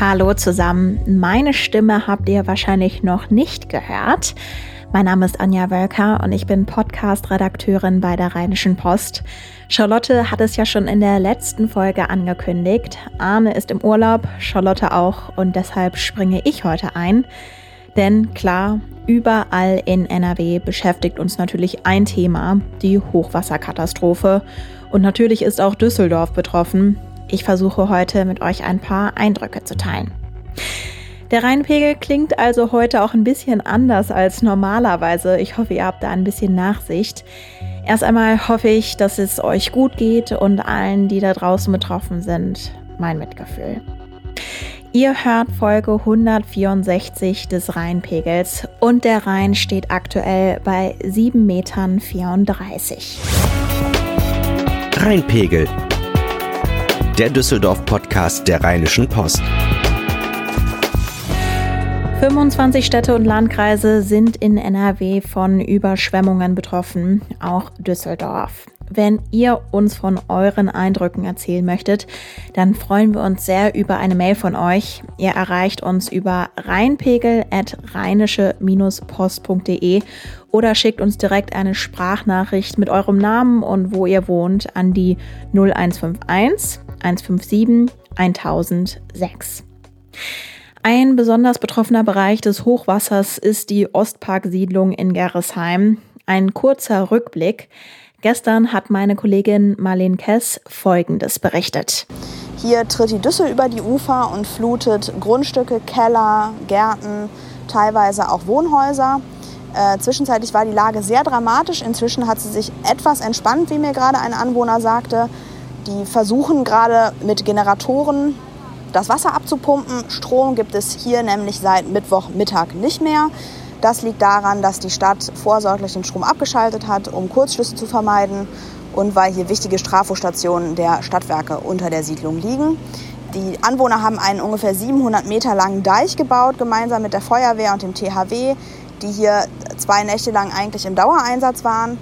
Hallo zusammen. Meine Stimme habt ihr wahrscheinlich noch nicht gehört. Mein Name ist Anja Wölker und ich bin Podcast-Redakteurin bei der Rheinischen Post. Charlotte hat es ja schon in der letzten Folge angekündigt. Arne ist im Urlaub, Charlotte auch und deshalb springe ich heute ein. Denn klar, überall in NRW beschäftigt uns natürlich ein Thema, die Hochwasserkatastrophe. Und natürlich ist auch Düsseldorf betroffen. Ich versuche heute mit euch ein paar Eindrücke zu teilen. Der Rheinpegel klingt also heute auch ein bisschen anders als normalerweise. Ich hoffe, ihr habt da ein bisschen Nachsicht. Erst einmal hoffe ich, dass es euch gut geht und allen, die da draußen betroffen sind, mein Mitgefühl. Ihr hört Folge 164 des Rheinpegels und der Rhein steht aktuell bei 7,34 Metern. Rheinpegel, der Düsseldorf-Podcast der Rheinischen Post. 25 Städte und Landkreise sind in NRW von Überschwemmungen betroffen, auch Düsseldorf. Wenn ihr uns von euren Eindrücken erzählen möchtet, dann freuen wir uns sehr über eine Mail von euch. Ihr erreicht uns über rheinpegel.rheinische-post.de oder schickt uns direkt eine Sprachnachricht mit eurem Namen und wo ihr wohnt an die 0151 157 1006. Ein besonders betroffener Bereich des Hochwassers ist die Ostparksiedlung in Gerresheim. Ein kurzer Rückblick. Gestern hat meine Kollegin Marlene Kess Folgendes berichtet. Hier tritt die Düssel über die Ufer und flutet Grundstücke, Keller, Gärten, teilweise auch Wohnhäuser. Äh, zwischenzeitlich war die Lage sehr dramatisch. Inzwischen hat sie sich etwas entspannt, wie mir gerade ein Anwohner sagte. Die versuchen gerade mit Generatoren das Wasser abzupumpen. Strom gibt es hier nämlich seit Mittwochmittag nicht mehr. Das liegt daran, dass die Stadt vorsorglich den Strom abgeschaltet hat, um Kurzschlüsse zu vermeiden und weil hier wichtige Strafostationen der Stadtwerke unter der Siedlung liegen. Die Anwohner haben einen ungefähr 700 Meter langen Deich gebaut, gemeinsam mit der Feuerwehr und dem THW, die hier zwei Nächte lang eigentlich im Dauereinsatz waren.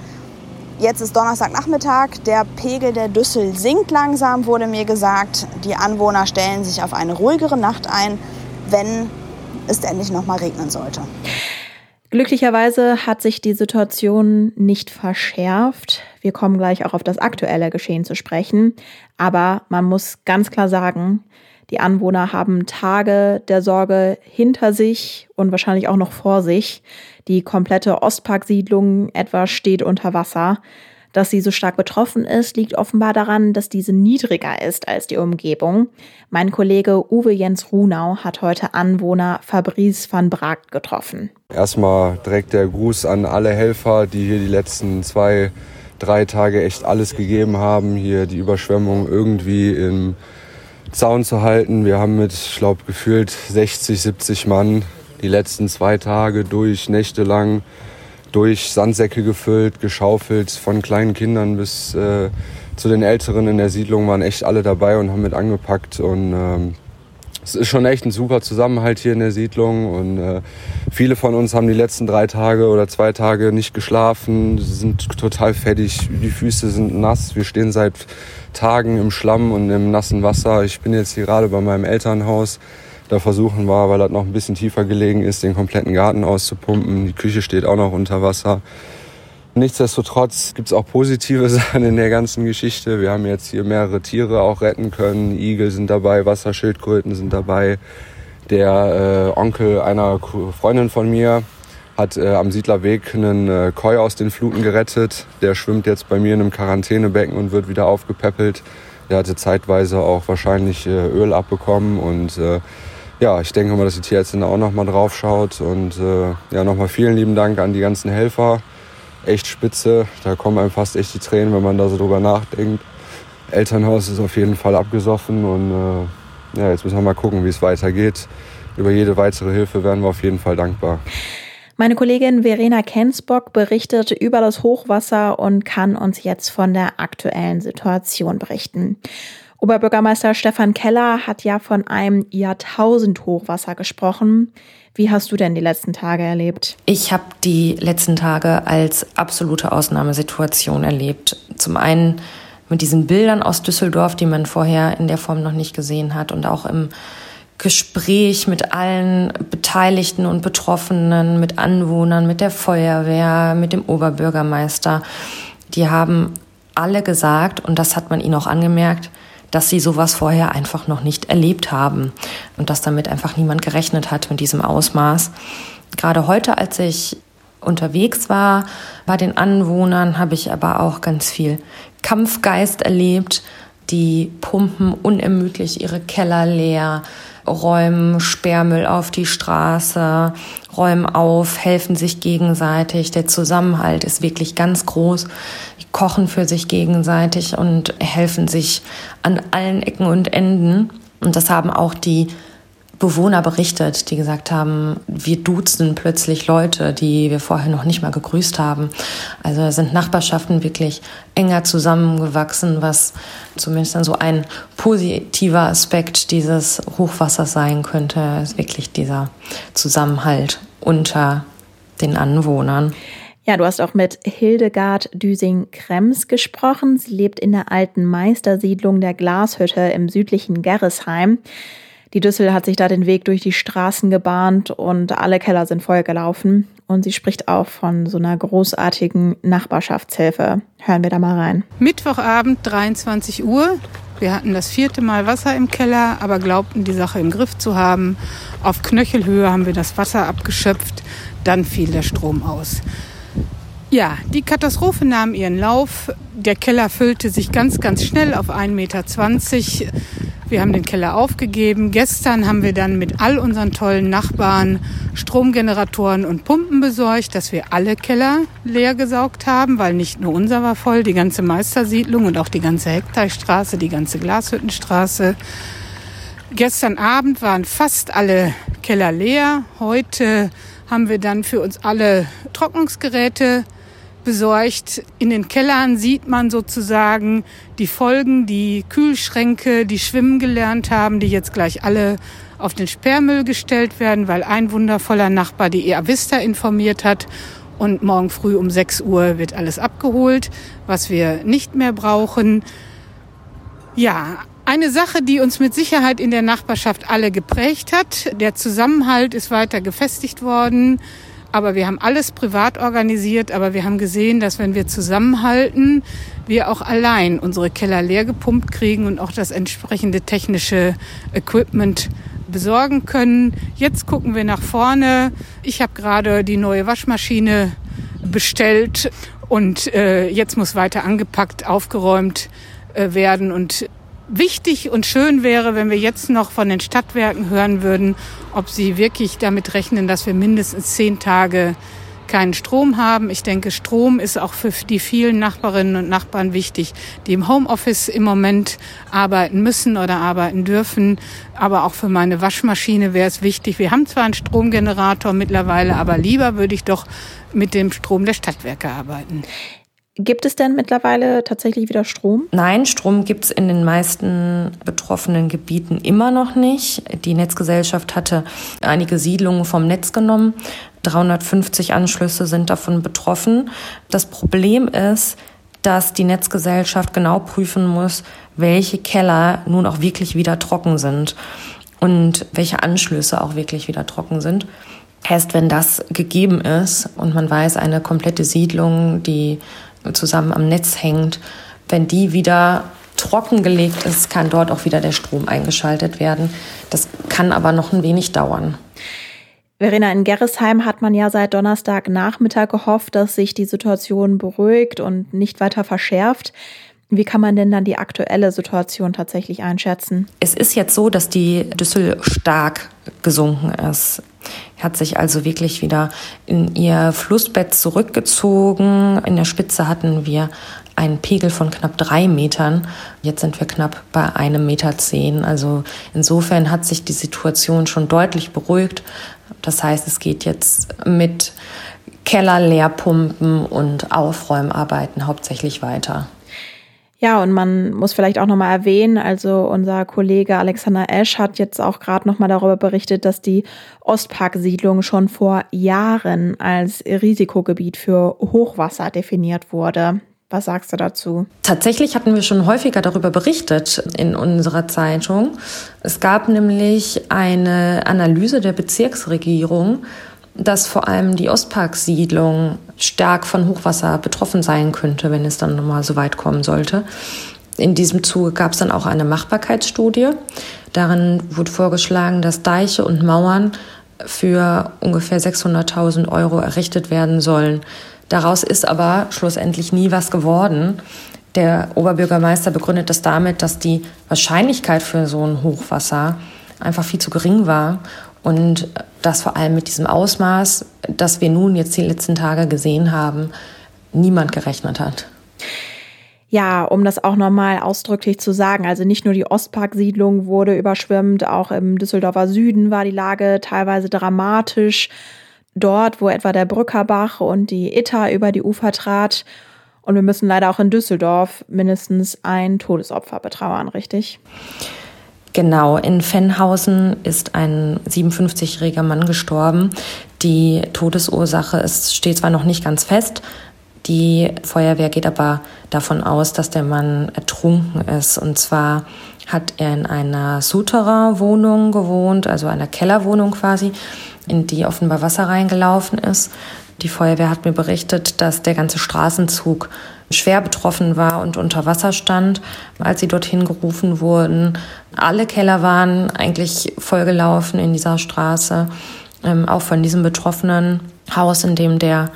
Jetzt ist Donnerstagnachmittag, der Pegel der Düssel sinkt langsam, wurde mir gesagt. Die Anwohner stellen sich auf eine ruhigere Nacht ein, wenn es endlich noch mal regnen sollte. Glücklicherweise hat sich die Situation nicht verschärft. Wir kommen gleich auch auf das aktuelle Geschehen zu sprechen. Aber man muss ganz klar sagen, die Anwohner haben Tage der Sorge hinter sich und wahrscheinlich auch noch vor sich. Die komplette Ostparksiedlung etwa steht unter Wasser. Dass sie so stark betroffen ist, liegt offenbar daran, dass diese niedriger ist als die Umgebung. Mein Kollege Uwe Jens Runau hat heute Anwohner Fabrice van Braak getroffen. Erstmal direkt der Gruß an alle Helfer, die hier die letzten zwei, drei Tage echt alles gegeben haben, hier die Überschwemmung irgendwie im Zaun zu halten. Wir haben mit, ich glaube, gefühlt 60, 70 Mann die letzten zwei Tage durch, nächtelang durch Sandsäcke gefüllt, geschaufelt, von kleinen Kindern bis äh, zu den Älteren in der Siedlung waren echt alle dabei und haben mit angepackt. Und ähm, es ist schon echt ein super Zusammenhalt hier in der Siedlung. Und äh, viele von uns haben die letzten drei Tage oder zwei Tage nicht geschlafen, sind total fettig, die Füße sind nass. Wir stehen seit Tagen im Schlamm und im nassen Wasser. Ich bin jetzt hier gerade bei meinem Elternhaus. Da versuchen wir, weil das noch ein bisschen tiefer gelegen ist, den kompletten Garten auszupumpen. Die Küche steht auch noch unter Wasser. Nichtsdestotrotz gibt es auch positive Sachen in der ganzen Geschichte. Wir haben jetzt hier mehrere Tiere auch retten können. Igel sind dabei, Wasserschildkröten sind dabei. Der äh, Onkel einer Freundin von mir hat äh, am Siedlerweg einen äh, Koi aus den Fluten gerettet. Der schwimmt jetzt bei mir in einem Quarantänebecken und wird wieder aufgepäppelt. Der hatte zeitweise auch wahrscheinlich äh, Öl abbekommen und äh, ja, ich denke mal, dass die Tierärztin auch noch mal drauf schaut. Und äh, ja, nochmal vielen lieben Dank an die ganzen Helfer. Echt spitze. Da kommen einem fast echt die Tränen, wenn man da so drüber nachdenkt. Elternhaus ist auf jeden Fall abgesoffen und äh, ja, jetzt müssen wir mal gucken, wie es weitergeht. Über jede weitere Hilfe wären wir auf jeden Fall dankbar. Meine Kollegin Verena Kensbock berichtet über das Hochwasser und kann uns jetzt von der aktuellen Situation berichten. Oberbürgermeister Stefan Keller hat ja von einem Jahrtausend-Hochwasser gesprochen. Wie hast du denn die letzten Tage erlebt? Ich habe die letzten Tage als absolute Ausnahmesituation erlebt. Zum einen mit diesen Bildern aus Düsseldorf, die man vorher in der Form noch nicht gesehen hat und auch im Gespräch mit allen Beteiligten und Betroffenen, mit Anwohnern, mit der Feuerwehr, mit dem Oberbürgermeister. Die haben alle gesagt, und das hat man ihnen auch angemerkt, dass sie sowas vorher einfach noch nicht erlebt haben und dass damit einfach niemand gerechnet hat mit diesem Ausmaß. Gerade heute, als ich unterwegs war bei den Anwohnern, habe ich aber auch ganz viel Kampfgeist erlebt. Die pumpen unermüdlich ihre Keller leer, räumen Sperrmüll auf die Straße, räumen auf, helfen sich gegenseitig. Der Zusammenhalt ist wirklich ganz groß. Die kochen für sich gegenseitig und helfen sich an allen Ecken und Enden. Und das haben auch die Bewohner berichtet, die gesagt haben, wir duzen plötzlich Leute, die wir vorher noch nicht mal gegrüßt haben. Also sind Nachbarschaften wirklich enger zusammengewachsen, was zumindest dann so ein positiver Aspekt dieses Hochwassers sein könnte, ist wirklich dieser Zusammenhalt unter den Anwohnern. Ja, du hast auch mit Hildegard Düsing-Krems gesprochen. Sie lebt in der alten Meistersiedlung der Glashütte im südlichen Gerresheim. Die Düssel hat sich da den Weg durch die Straßen gebahnt und alle Keller sind vollgelaufen. Und sie spricht auch von so einer großartigen Nachbarschaftshilfe. Hören wir da mal rein. Mittwochabend, 23 Uhr. Wir hatten das vierte Mal Wasser im Keller, aber glaubten, die Sache im Griff zu haben. Auf Knöchelhöhe haben wir das Wasser abgeschöpft. Dann fiel der Strom aus. Ja, die Katastrophe nahm ihren Lauf. Der Keller füllte sich ganz, ganz schnell auf 1,20 Meter. Wir haben den Keller aufgegeben. Gestern haben wir dann mit all unseren tollen Nachbarn Stromgeneratoren und Pumpen besorgt, dass wir alle Keller leer gesaugt haben, weil nicht nur unser war voll, die ganze Meistersiedlung und auch die ganze Hekteichstraße, die ganze Glashüttenstraße. Gestern Abend waren fast alle Keller leer. Heute haben wir dann für uns alle Trocknungsgeräte besorgt. In den Kellern sieht man sozusagen die Folgen, die Kühlschränke, die schwimmen gelernt haben, die jetzt gleich alle auf den Sperrmüll gestellt werden, weil ein wundervoller Nachbar die EA Vista informiert hat. Und morgen früh um 6 Uhr wird alles abgeholt, was wir nicht mehr brauchen. Ja, eine Sache, die uns mit Sicherheit in der Nachbarschaft alle geprägt hat. Der Zusammenhalt ist weiter gefestigt worden. Aber wir haben alles privat organisiert, aber wir haben gesehen, dass wenn wir zusammenhalten, wir auch allein unsere Keller leer gepumpt kriegen und auch das entsprechende technische Equipment besorgen können. Jetzt gucken wir nach vorne. Ich habe gerade die neue Waschmaschine bestellt und äh, jetzt muss weiter angepackt, aufgeräumt äh, werden und wichtig und schön wäre, wenn wir jetzt noch von den Stadtwerken hören würden, ob sie wirklich damit rechnen, dass wir mindestens zehn Tage keinen Strom haben. Ich denke, Strom ist auch für die vielen Nachbarinnen und Nachbarn wichtig, die im Homeoffice im Moment arbeiten müssen oder arbeiten dürfen. Aber auch für meine Waschmaschine wäre es wichtig. Wir haben zwar einen Stromgenerator mittlerweile, aber lieber würde ich doch mit dem Strom der Stadtwerke arbeiten. Gibt es denn mittlerweile tatsächlich wieder Strom? Nein, Strom gibt es in den meisten betroffenen Gebieten immer noch nicht. Die Netzgesellschaft hatte einige Siedlungen vom Netz genommen. 350 Anschlüsse sind davon betroffen. Das Problem ist, dass die Netzgesellschaft genau prüfen muss, welche Keller nun auch wirklich wieder trocken sind und welche Anschlüsse auch wirklich wieder trocken sind. Erst wenn das gegeben ist und man weiß, eine komplette Siedlung, die zusammen am Netz hängt, wenn die wieder trockengelegt ist, kann dort auch wieder der Strom eingeschaltet werden. Das kann aber noch ein wenig dauern. Verena, in Gerresheim hat man ja seit Donnerstagnachmittag gehofft, dass sich die Situation beruhigt und nicht weiter verschärft. Wie kann man denn dann die aktuelle Situation tatsächlich einschätzen? Es ist jetzt so, dass die Düssel stark gesunken ist. Hat sich also wirklich wieder in ihr Flussbett zurückgezogen. In der Spitze hatten wir einen Pegel von knapp drei Metern. Jetzt sind wir knapp bei einem Meter zehn. Also insofern hat sich die Situation schon deutlich beruhigt. Das heißt, es geht jetzt mit Keller leerpumpen und Aufräumarbeiten hauptsächlich weiter. Ja, und man muss vielleicht auch nochmal erwähnen, also unser Kollege Alexander Esch hat jetzt auch gerade nochmal darüber berichtet, dass die Ostpark-Siedlung schon vor Jahren als Risikogebiet für Hochwasser definiert wurde. Was sagst du dazu? Tatsächlich hatten wir schon häufiger darüber berichtet in unserer Zeitung. Es gab nämlich eine Analyse der Bezirksregierung, dass vor allem die Ostparksiedlung stark von Hochwasser betroffen sein könnte, wenn es dann mal so weit kommen sollte. In diesem Zuge gab es dann auch eine Machbarkeitsstudie. Darin wurde vorgeschlagen, dass Deiche und Mauern für ungefähr 600.000 Euro errichtet werden sollen. Daraus ist aber schlussendlich nie was geworden. Der Oberbürgermeister begründet das damit, dass die Wahrscheinlichkeit für so ein Hochwasser einfach viel zu gering war und dass vor allem mit diesem Ausmaß, das wir nun jetzt die letzten Tage gesehen haben, niemand gerechnet hat. Ja, um das auch nochmal ausdrücklich zu sagen, also nicht nur die Ostparksiedlung wurde überschwemmt, auch im Düsseldorfer Süden war die Lage teilweise dramatisch dort, wo etwa der Brückerbach und die Itter über die Ufer trat. Und wir müssen leider auch in Düsseldorf mindestens ein Todesopfer betrauern, richtig? Genau, in Fennhausen ist ein 57-jähriger Mann gestorben. Die Todesursache ist, steht zwar noch nicht ganz fest, die Feuerwehr geht aber davon aus, dass der Mann ertrunken ist. Und zwar hat er in einer Souterrain-Wohnung gewohnt, also einer Kellerwohnung quasi in die offenbar Wasser reingelaufen ist. Die Feuerwehr hat mir berichtet, dass der ganze Straßenzug schwer betroffen war und unter Wasser stand, als sie dorthin gerufen wurden. Alle Keller waren eigentlich vollgelaufen in dieser Straße, ähm, auch von diesem betroffenen Haus, in dem der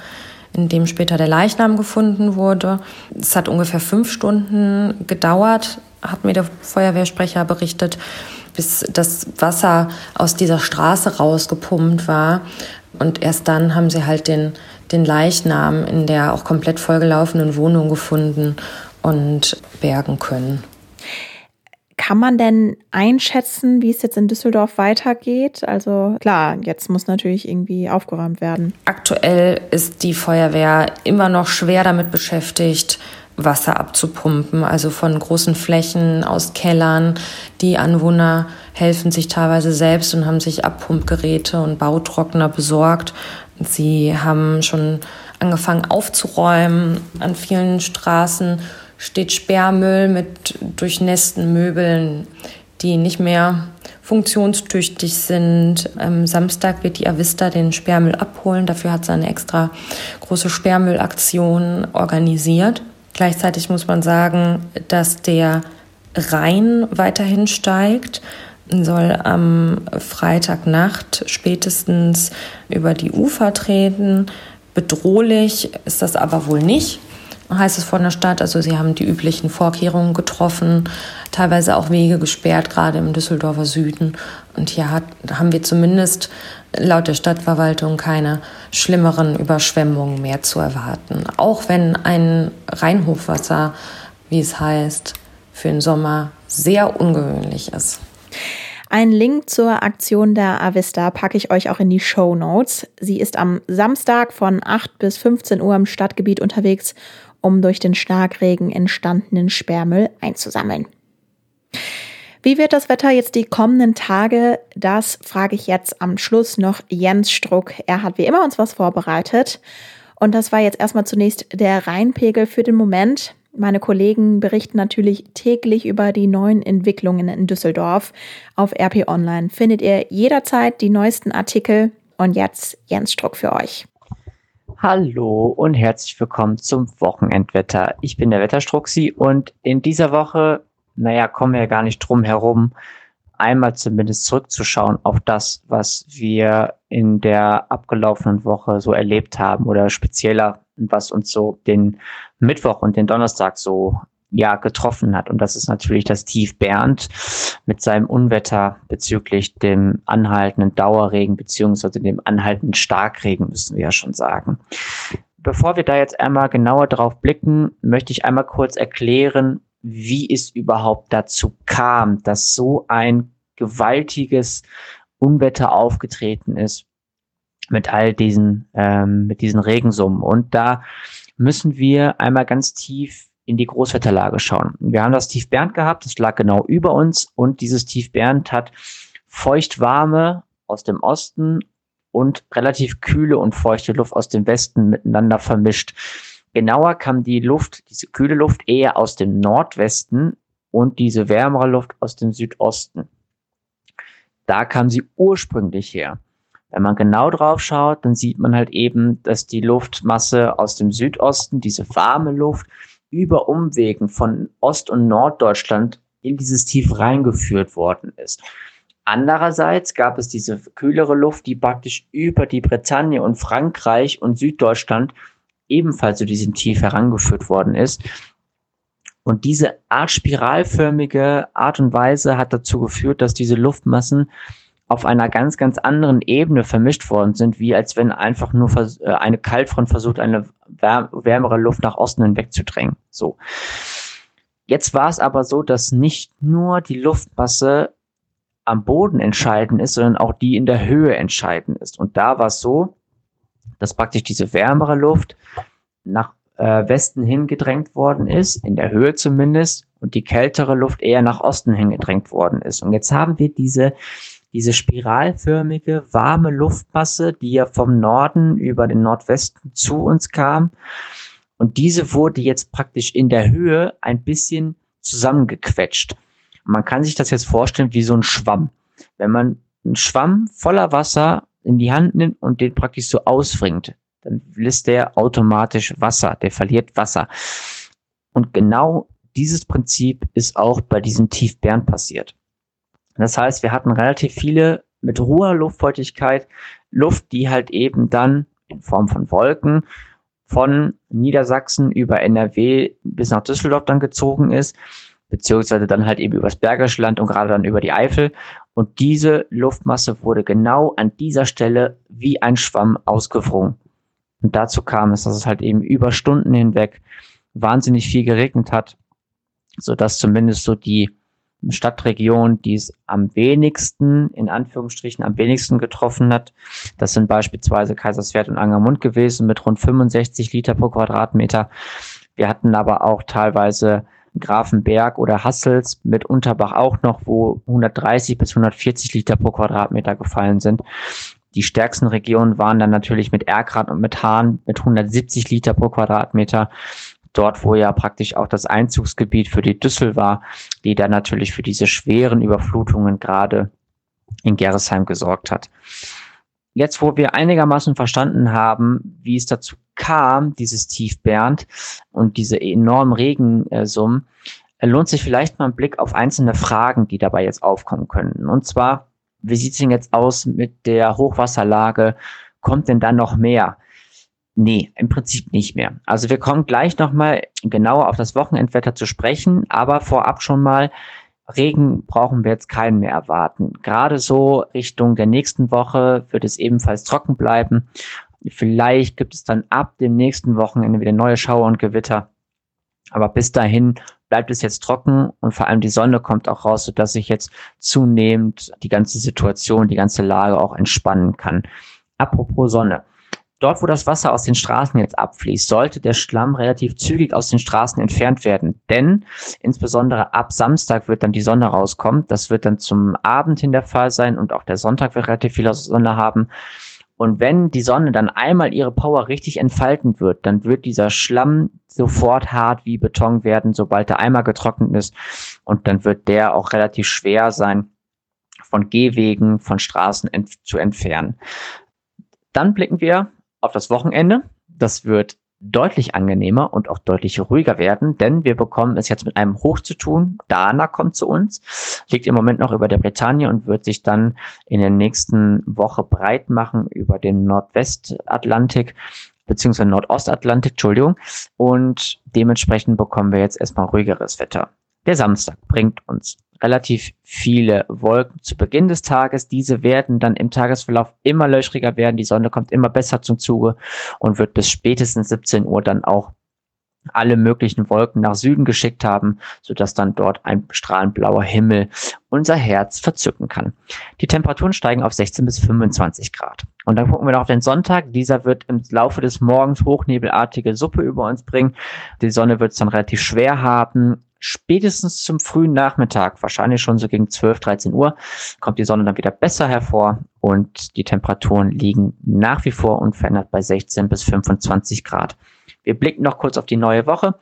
in dem später der Leichnam gefunden wurde. Es hat ungefähr fünf Stunden gedauert, hat mir der Feuerwehrsprecher berichtet, bis das Wasser aus dieser Straße rausgepumpt war. Und erst dann haben sie halt den, den Leichnam in der auch komplett vollgelaufenen Wohnung gefunden und bergen können. Kann man denn einschätzen, wie es jetzt in Düsseldorf weitergeht? Also klar, jetzt muss natürlich irgendwie aufgeräumt werden. Aktuell ist die Feuerwehr immer noch schwer damit beschäftigt, Wasser abzupumpen, also von großen Flächen aus Kellern. Die Anwohner helfen sich teilweise selbst und haben sich Abpumpgeräte und Bautrockner besorgt. Sie haben schon angefangen aufzuräumen. An vielen Straßen steht Sperrmüll mit durchnässten Möbeln, die nicht mehr funktionstüchtig sind. Am Samstag wird die Avista den Sperrmüll abholen. Dafür hat sie eine extra große Sperrmüllaktion organisiert. Gleichzeitig muss man sagen, dass der Rhein weiterhin steigt, soll am Freitagnacht spätestens über die Ufer treten. Bedrohlich ist das aber wohl nicht, heißt es von der Stadt. Also sie haben die üblichen Vorkehrungen getroffen, teilweise auch Wege gesperrt, gerade im Düsseldorfer Süden. Und hier hat, haben wir zumindest laut der Stadtverwaltung keine schlimmeren Überschwemmungen mehr zu erwarten. Auch wenn ein Rheinhochwasser, wie es heißt, für den Sommer sehr ungewöhnlich ist. Einen Link zur Aktion der Avista packe ich euch auch in die Show Notes. Sie ist am Samstag von 8 bis 15 Uhr im Stadtgebiet unterwegs, um durch den Starkregen entstandenen Sperrmüll einzusammeln. Wie wird das Wetter jetzt die kommenden Tage? Das frage ich jetzt am Schluss noch Jens Struck. Er hat wie immer uns was vorbereitet. Und das war jetzt erstmal zunächst der Rheinpegel für den Moment. Meine Kollegen berichten natürlich täglich über die neuen Entwicklungen in Düsseldorf. Auf RP Online findet ihr jederzeit die neuesten Artikel. Und jetzt Jens Struck für euch. Hallo und herzlich willkommen zum Wochenendwetter. Ich bin der Wetterstruxi und in dieser Woche naja, kommen wir ja gar nicht drum herum, einmal zumindest zurückzuschauen auf das, was wir in der abgelaufenen Woche so erlebt haben oder spezieller, was uns so den Mittwoch und den Donnerstag so ja getroffen hat. Und das ist natürlich das Tief Bernd mit seinem Unwetter bezüglich dem anhaltenden Dauerregen beziehungsweise dem anhaltenden Starkregen, müssen wir ja schon sagen. Bevor wir da jetzt einmal genauer drauf blicken, möchte ich einmal kurz erklären, wie es überhaupt dazu kam, dass so ein gewaltiges Unwetter aufgetreten ist mit all diesen, ähm, mit diesen Regensummen. Und da müssen wir einmal ganz tief in die Großwetterlage schauen. Wir haben das Tief Bernd gehabt, das lag genau über uns und dieses Tief Bernd hat feuchtwarme aus dem Osten und relativ kühle und feuchte Luft aus dem Westen miteinander vermischt. Genauer kam die Luft, diese kühle Luft eher aus dem Nordwesten und diese wärmere Luft aus dem Südosten. Da kam sie ursprünglich her. Wenn man genau drauf schaut, dann sieht man halt eben, dass die Luftmasse aus dem Südosten, diese warme Luft, über Umwegen von Ost- und Norddeutschland in dieses Tief reingeführt worden ist. Andererseits gab es diese kühlere Luft, die praktisch über die Bretagne und Frankreich und Süddeutschland ebenfalls zu diesem Tief herangeführt worden ist. Und diese Art spiralförmige Art und Weise hat dazu geführt, dass diese Luftmassen auf einer ganz, ganz anderen Ebene vermischt worden sind, wie als wenn einfach nur äh, eine Kaltfront versucht, eine wärmere Luft nach Osten hinwegzudrängen. So. Jetzt war es aber so, dass nicht nur die Luftmasse am Boden entscheidend ist, sondern auch die in der Höhe entscheidend ist. Und da war es so, dass praktisch diese wärmere Luft nach äh, Westen hingedrängt worden ist, in der Höhe zumindest, und die kältere Luft eher nach Osten hingedrängt worden ist. Und jetzt haben wir diese, diese spiralförmige, warme Luftmasse, die ja vom Norden über den Nordwesten zu uns kam. Und diese wurde jetzt praktisch in der Höhe ein bisschen zusammengequetscht. Man kann sich das jetzt vorstellen wie so ein Schwamm. Wenn man einen Schwamm voller Wasser in die Hand nimmt und den praktisch so ausfringt, dann lässt der automatisch Wasser, der verliert Wasser. Und genau dieses Prinzip ist auch bei diesem Tiefbären passiert. Das heißt, wir hatten relativ viele mit hoher Luftfeuchtigkeit, Luft, die halt eben dann in Form von Wolken von Niedersachsen über NRW bis nach Düsseldorf dann gezogen ist, beziehungsweise dann halt eben übers Bergische Land und gerade dann über die Eifel. Und diese Luftmasse wurde genau an dieser Stelle wie ein Schwamm ausgefrungen. Und dazu kam es, dass es halt eben über Stunden hinweg wahnsinnig viel geregnet hat, so dass zumindest so die Stadtregion, die es am wenigsten, in Anführungsstrichen, am wenigsten getroffen hat. Das sind beispielsweise Kaiserswerth und Angermund gewesen mit rund 65 Liter pro Quadratmeter. Wir hatten aber auch teilweise Grafenberg oder Hassels mit Unterbach auch noch, wo 130 bis 140 Liter pro Quadratmeter gefallen sind. Die stärksten Regionen waren dann natürlich mit Erkrath und mit Hahn mit 170 Liter pro Quadratmeter. Dort, wo ja praktisch auch das Einzugsgebiet für die Düssel war, die dann natürlich für diese schweren Überflutungen gerade in Gerresheim gesorgt hat. Jetzt, wo wir einigermaßen verstanden haben, wie es dazu kam, dieses Tief Bernd und diese enormen Regensummen, lohnt sich vielleicht mal ein Blick auf einzelne Fragen, die dabei jetzt aufkommen könnten. Und zwar, wie sieht es denn jetzt aus mit der Hochwasserlage? Kommt denn da noch mehr? Nee, im Prinzip nicht mehr. Also wir kommen gleich nochmal genauer auf das Wochenendwetter zu sprechen, aber vorab schon mal, Regen brauchen wir jetzt keinen mehr erwarten. Gerade so Richtung der nächsten Woche wird es ebenfalls trocken bleiben. Vielleicht gibt es dann ab dem nächsten Wochenende wieder neue Schauer und Gewitter. Aber bis dahin bleibt es jetzt trocken und vor allem die Sonne kommt auch raus, sodass sich jetzt zunehmend die ganze Situation, die ganze Lage auch entspannen kann. Apropos Sonne. Dort, wo das Wasser aus den Straßen jetzt abfließt, sollte der Schlamm relativ zügig aus den Straßen entfernt werden. Denn insbesondere ab Samstag wird dann die Sonne rauskommen. Das wird dann zum Abend hin der Fall sein und auch der Sonntag wird relativ viel Sonne haben. Und wenn die Sonne dann einmal ihre Power richtig entfalten wird, dann wird dieser Schlamm sofort hart wie Beton werden, sobald er einmal getrocknet ist. Und dann wird der auch relativ schwer sein, von Gehwegen, von Straßen ent zu entfernen. Dann blicken wir auf das Wochenende. Das wird deutlich angenehmer und auch deutlich ruhiger werden, denn wir bekommen es jetzt mit einem Hoch zu tun. Dana kommt zu uns, liegt im Moment noch über der Bretagne und wird sich dann in der nächsten Woche breit machen über den Nordwestatlantik beziehungsweise Nordostatlantik, Entschuldigung. Und dementsprechend bekommen wir jetzt erstmal ruhigeres Wetter. Der Samstag bringt uns relativ viele Wolken zu Beginn des Tages. Diese werden dann im Tagesverlauf immer löchriger werden. Die Sonne kommt immer besser zum Zuge und wird bis spätestens 17 Uhr dann auch alle möglichen Wolken nach Süden geschickt haben, sodass dann dort ein strahlend blauer Himmel unser Herz verzücken kann. Die Temperaturen steigen auf 16 bis 25 Grad. Und dann gucken wir noch auf den Sonntag. Dieser wird im Laufe des Morgens hochnebelartige Suppe über uns bringen. Die Sonne wird es dann relativ schwer haben spätestens zum frühen Nachmittag, wahrscheinlich schon so gegen 12, 13 Uhr, kommt die Sonne dann wieder besser hervor und die Temperaturen liegen nach wie vor unverändert bei 16 bis 25 Grad. Wir blicken noch kurz auf die neue Woche,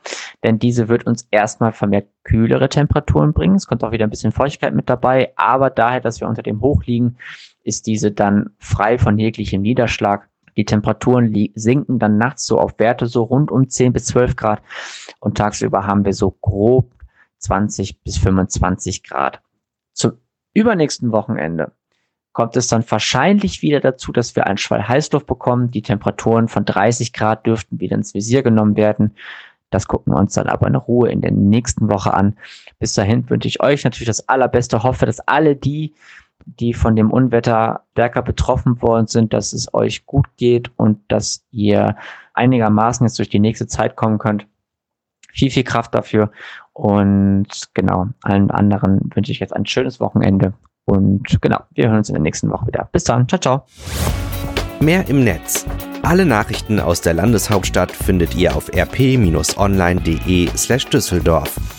denn diese wird uns erstmal vermehrt kühlere Temperaturen bringen. Es kommt auch wieder ein bisschen Feuchtigkeit mit dabei, aber daher, dass wir unter dem Hoch liegen, ist diese dann frei von jeglichem Niederschlag. Die Temperaturen sinken dann nachts so auf Werte so rund um 10 bis 12 Grad und tagsüber haben wir so grob 20 bis 25 Grad. Zum übernächsten Wochenende kommt es dann wahrscheinlich wieder dazu, dass wir einen Schwall Heißluft bekommen. Die Temperaturen von 30 Grad dürften wieder ins Visier genommen werden. Das gucken wir uns dann aber in Ruhe in der nächsten Woche an. Bis dahin wünsche ich euch natürlich das Allerbeste. Hoffe, dass alle die, die von dem Unwetter stärker betroffen worden sind, dass es euch gut geht und dass ihr einigermaßen jetzt durch die nächste Zeit kommen könnt. Viel, viel Kraft dafür. Und genau, allen anderen wünsche ich jetzt ein schönes Wochenende und genau, wir hören uns in der nächsten Woche wieder. Bis dann. Ciao, ciao. Mehr im Netz. Alle Nachrichten aus der Landeshauptstadt findet ihr auf rp-online.de slash Düsseldorf.